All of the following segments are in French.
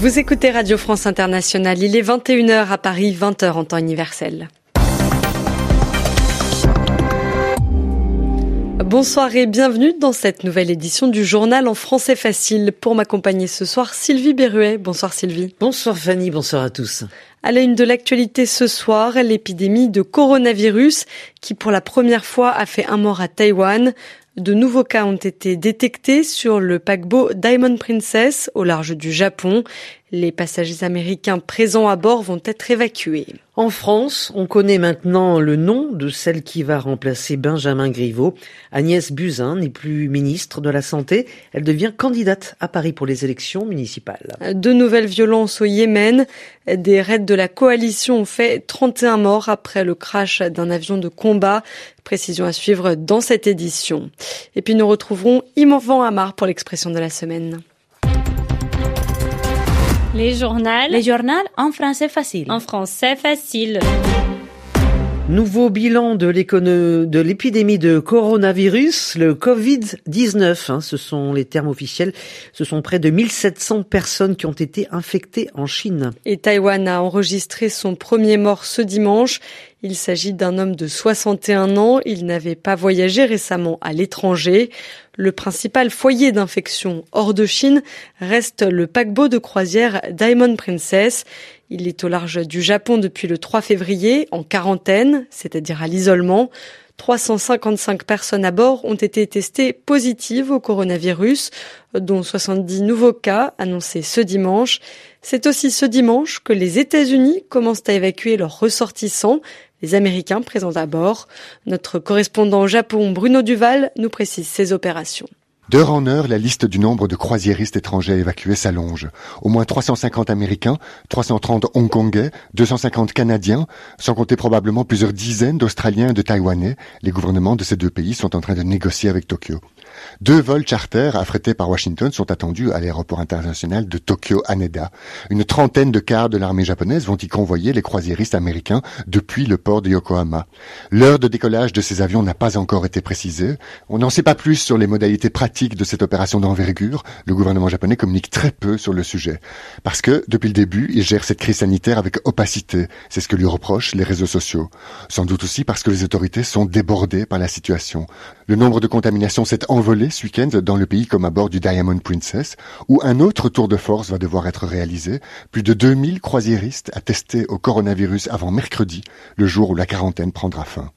Vous écoutez Radio France Internationale. Il est 21h à Paris, 20h en temps universel. Bonsoir et bienvenue dans cette nouvelle édition du journal en français facile. Pour m'accompagner ce soir, Sylvie Berruet. Bonsoir Sylvie. Bonsoir Fanny, bonsoir à tous. À la une de l'actualité ce soir, l'épidémie de coronavirus qui pour la première fois a fait un mort à Taïwan. De nouveaux cas ont été détectés sur le paquebot Diamond Princess au large du Japon. Les passagers américains présents à bord vont être évacués. En France, on connaît maintenant le nom de celle qui va remplacer Benjamin Griveaux. Agnès Buzyn n'est plus ministre de la Santé. Elle devient candidate à Paris pour les élections municipales. De nouvelles violences au Yémen. Des raids de la coalition ont fait 31 morts après le crash d'un avion de combat. Précision à suivre dans cette édition. Et puis nous retrouverons Yvan Amar pour l'expression de la semaine. Les journaux. Les journaux en français facile. En français facile. Nouveau bilan de l'épidémie de coronavirus, le Covid-19, hein, ce sont les termes officiels, ce sont près de 1700 personnes qui ont été infectées en Chine. Et Taïwan a enregistré son premier mort ce dimanche. Il s'agit d'un homme de 61 ans. Il n'avait pas voyagé récemment à l'étranger. Le principal foyer d'infection hors de Chine reste le paquebot de croisière Diamond Princess. Il est au large du Japon depuis le 3 février, en quarantaine, c'est-à-dire à, l'isolement. 355 personnes à bord ont été testées positives au coronavirus, dont 70 nouveaux cas annoncés ce dimanche. C'est aussi ce dimanche que les États-Unis commencent à évacuer leurs ressortissants les Américains présents à bord. Notre correspondant au Japon, Bruno Duval, nous précise ces opérations. D'heure en heure, la liste du nombre de croisiéristes étrangers évacués s'allonge. Au moins 350 Américains, 330 Hongkongais, 250 Canadiens, sans compter probablement plusieurs dizaines d'Australiens et de Taïwanais. Les gouvernements de ces deux pays sont en train de négocier avec Tokyo. Deux vols charters affrétés par Washington sont attendus à l'aéroport international de Tokyo Haneda. Une trentaine de cars de l'armée japonaise vont y convoyer les croisiéristes américains depuis le port de Yokohama. L'heure de décollage de ces avions n'a pas encore été précisée. On n'en sait pas plus sur les modalités pratiques de cette opération d'envergure. Le gouvernement japonais communique très peu sur le sujet. Parce que, depuis le début, il gère cette crise sanitaire avec opacité. C'est ce que lui reprochent les réseaux sociaux. Sans doute aussi parce que les autorités sont débordées par la situation. Le nombre de contaminations s'est envolé ce week-end dans le pays comme à bord du Diamond Princess, où un autre tour de force va devoir être réalisé. Plus de 2000 croisiéristes à tester au coronavirus avant mercredi, le jour où la quarantaine prendra fin.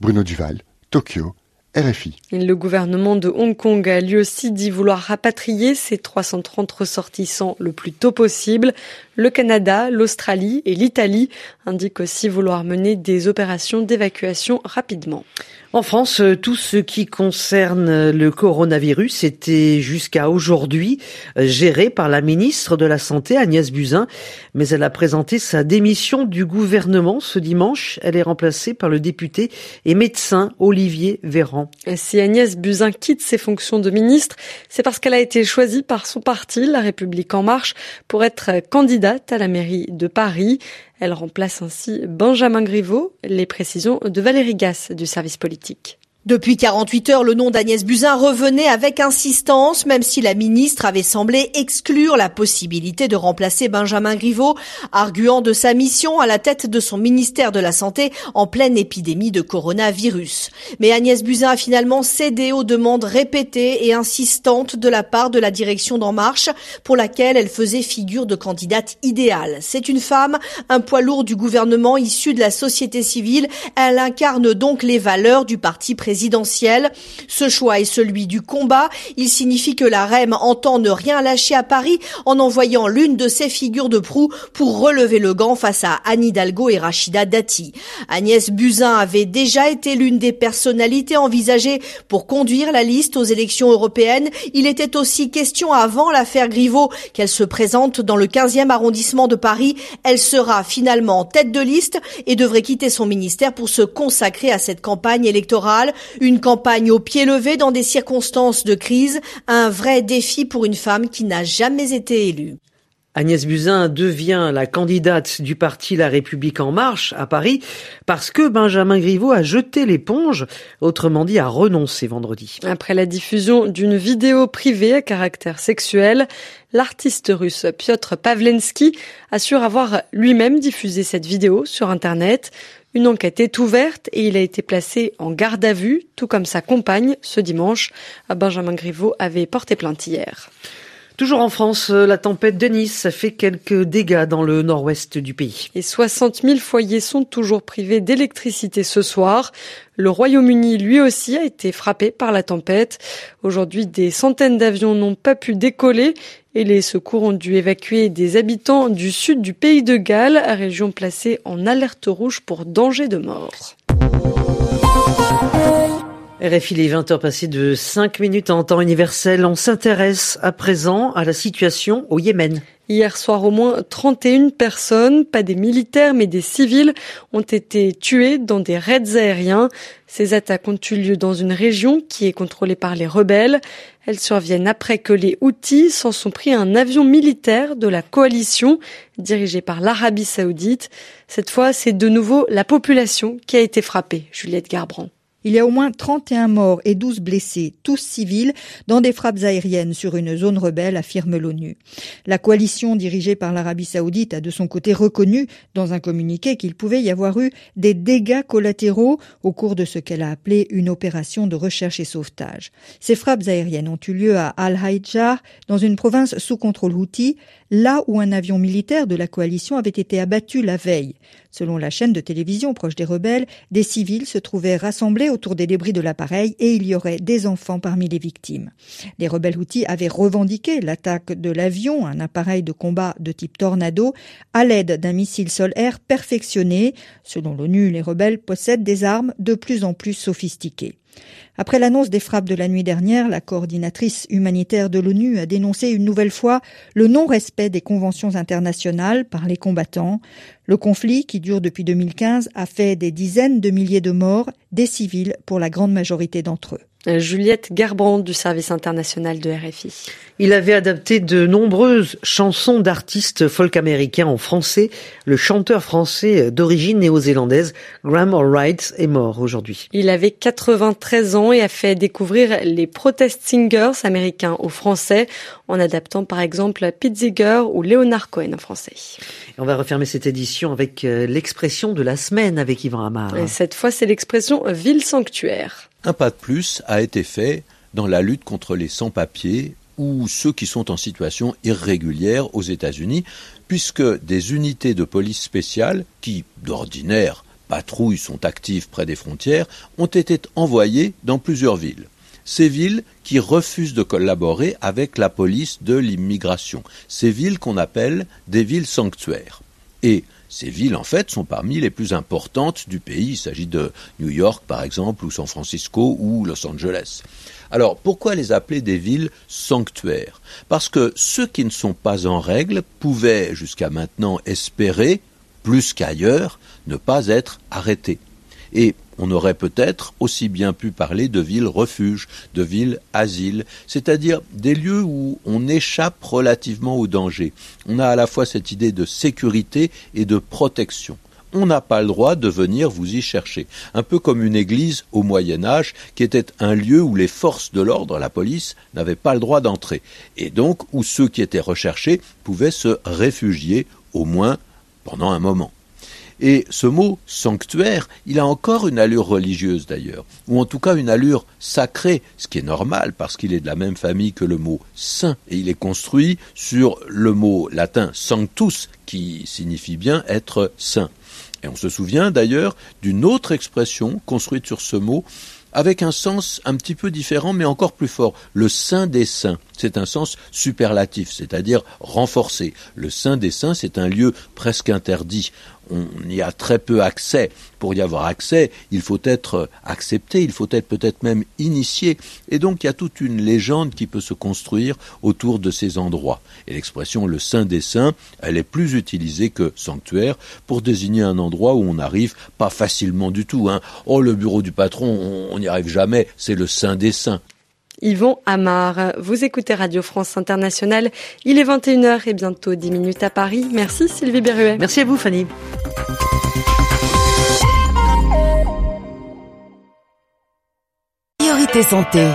Bruno Duval, Tokyo, RFI. Le gouvernement de Hong Kong a lui aussi dit vouloir rapatrier ses 330 ressortissants le plus tôt possible. Le Canada, l'Australie et l'Italie indiquent aussi vouloir mener des opérations d'évacuation rapidement. En France, euh, tout ce qui concerne le coronavirus était jusqu'à aujourd'hui euh, géré par la ministre de la Santé, Agnès Buzyn, mais elle a présenté sa démission du gouvernement ce dimanche. Elle est remplacée par le député et médecin Olivier Véran. Si Agnès Buzyn quitte ses fonctions de ministre, c'est parce qu'elle a été choisie par son parti, La République En Marche, pour être candidate à la mairie de Paris. Elle remplace ainsi Benjamin Griveaux, les précisions de Valérie Gasse du service politique. Depuis 48 heures, le nom d'Agnès Buzyn revenait avec insistance, même si la ministre avait semblé exclure la possibilité de remplacer Benjamin Griveaux, arguant de sa mission à la tête de son ministère de la Santé en pleine épidémie de coronavirus. Mais Agnès Buzyn a finalement cédé aux demandes répétées et insistantes de la part de la direction d'En Marche, pour laquelle elle faisait figure de candidate idéale. C'est une femme, un poids lourd du gouvernement issu de la société civile. Elle incarne donc les valeurs du parti présidentiel ce choix est celui du combat. Il signifie que la REM entend ne rien lâcher à Paris en envoyant l'une de ses figures de proue pour relever le gant face à Anne Hidalgo et Rachida Dati. Agnès Buzyn avait déjà été l'une des personnalités envisagées pour conduire la liste aux élections européennes. Il était aussi question avant l'affaire Griveaux qu'elle se présente dans le 15e arrondissement de Paris. Elle sera finalement tête de liste et devrait quitter son ministère pour se consacrer à cette campagne électorale. Une campagne au pied levé dans des circonstances de crise, un vrai défi pour une femme qui n'a jamais été élue. Agnès Buzyn devient la candidate du parti La République en marche à Paris parce que Benjamin Griveaux a jeté l'éponge, autrement dit a renoncé vendredi. Après la diffusion d'une vidéo privée à caractère sexuel, l'artiste russe Piotr Pavlensky assure avoir lui-même diffusé cette vidéo sur Internet. Une enquête est ouverte et il a été placé en garde à vue, tout comme sa compagne, ce dimanche. Benjamin Griveaux avait porté plainte hier. Toujours en France, la tempête Denis a fait quelques dégâts dans le nord-ouest du pays. Et 60 000 foyers sont toujours privés d'électricité ce soir. Le Royaume-Uni, lui aussi, a été frappé par la tempête. Aujourd'hui, des centaines d'avions n'ont pas pu décoller et les secours ont dû évacuer des habitants du sud du pays de Galles, région placée en alerte rouge pour danger de mort. RFI les 20 heures passées de 5 minutes en temps universel. On s'intéresse à présent à la situation au Yémen. Hier soir, au moins 31 personnes, pas des militaires mais des civils, ont été tuées dans des raids aériens. Ces attaques ont eu lieu dans une région qui est contrôlée par les rebelles. Elles surviennent après que les Houthis s'en sont pris un avion militaire de la coalition dirigé par l'Arabie saoudite. Cette fois, c'est de nouveau la population qui a été frappée. Juliette Garbrand. Il y a au moins 31 morts et 12 blessés, tous civils, dans des frappes aériennes sur une zone rebelle, affirme l'ONU. La coalition dirigée par l'Arabie saoudite a de son côté reconnu dans un communiqué qu'il pouvait y avoir eu des dégâts collatéraux au cours de ce qu'elle a appelé une opération de recherche et sauvetage. Ces frappes aériennes ont eu lieu à Al-Haïdjar, dans une province sous contrôle houthi, là où un avion militaire de la coalition avait été abattu la veille. Selon la chaîne de télévision proche des rebelles, des civils se trouvaient rassemblés autour des débris de l'appareil et il y aurait des enfants parmi les victimes. Les rebelles houthis avaient revendiqué l'attaque de l'avion, un appareil de combat de type Tornado, à l'aide d'un missile sol-air perfectionné. Selon l'ONU, les rebelles possèdent des armes de plus en plus sophistiquées. Après l'annonce des frappes de la nuit dernière, la coordinatrice humanitaire de l'ONU a dénoncé une nouvelle fois le non-respect des conventions internationales par les combattants. Le conflit, qui dure depuis 2015, a fait des dizaines de milliers de morts, des civils pour la grande majorité d'entre eux. Juliette Gerbrand du service international de RFI. Il avait adapté de nombreuses chansons d'artistes folk américains en français. Le chanteur français d'origine néo-zélandaise Graham Allwright est mort aujourd'hui. Il avait 93 ans et a fait découvrir les protest singers américains aux Français en adaptant par exemple Pete Seeger ou Leonard Cohen en français. on va refermer cette édition avec euh, l'expression de la semaine avec Yvan Amar. Et cette fois, c'est l'expression ville sanctuaire. Un pas de plus a été fait dans la lutte contre les sans-papiers ou ceux qui sont en situation irrégulière aux États-Unis, puisque des unités de police spéciales, qui d'ordinaire patrouillent, sont actives près des frontières, ont été envoyées dans plusieurs villes. Ces villes qui refusent de collaborer avec la police de l'immigration. Ces villes qu'on appelle des villes sanctuaires. Et ces villes, en fait, sont parmi les plus importantes du pays. Il s'agit de New York, par exemple, ou San Francisco, ou Los Angeles. Alors, pourquoi les appeler des villes sanctuaires? Parce que ceux qui ne sont pas en règle pouvaient, jusqu'à maintenant, espérer, plus qu'ailleurs, ne pas être arrêtés. Et on aurait peut-être aussi bien pu parler de villes refuges, de villes asiles, c'est-à-dire des lieux où on échappe relativement au danger. On a à la fois cette idée de sécurité et de protection on n'a pas le droit de venir vous y chercher. Un peu comme une église au Moyen Âge, qui était un lieu où les forces de l'ordre, la police, n'avaient pas le droit d'entrer, et donc où ceux qui étaient recherchés pouvaient se réfugier, au moins pendant un moment. Et ce mot sanctuaire, il a encore une allure religieuse d'ailleurs, ou en tout cas une allure sacrée, ce qui est normal parce qu'il est de la même famille que le mot saint, et il est construit sur le mot latin sanctus, qui signifie bien être saint. Et on se souvient d'ailleurs d'une autre expression construite sur ce mot, avec un sens un petit peu différent mais encore plus fort. Le saint des saints, c'est un sens superlatif, c'est-à-dire renforcé. Le saint des saints, c'est un lieu presque interdit on y a très peu accès. Pour y avoir accès, il faut être accepté, il faut être peut-être même initié. Et donc il y a toute une légende qui peut se construire autour de ces endroits. Et l'expression le saint des saints, elle est plus utilisée que sanctuaire pour désigner un endroit où on n'arrive pas facilement du tout. Hein. Oh, le bureau du patron, on n'y arrive jamais, c'est le saint des saints. Yvon Amar. Vous écoutez Radio France Internationale. Il est 21h et bientôt 10 minutes à Paris. Merci Sylvie Berruet. Merci à vous Fanny. Priorité santé.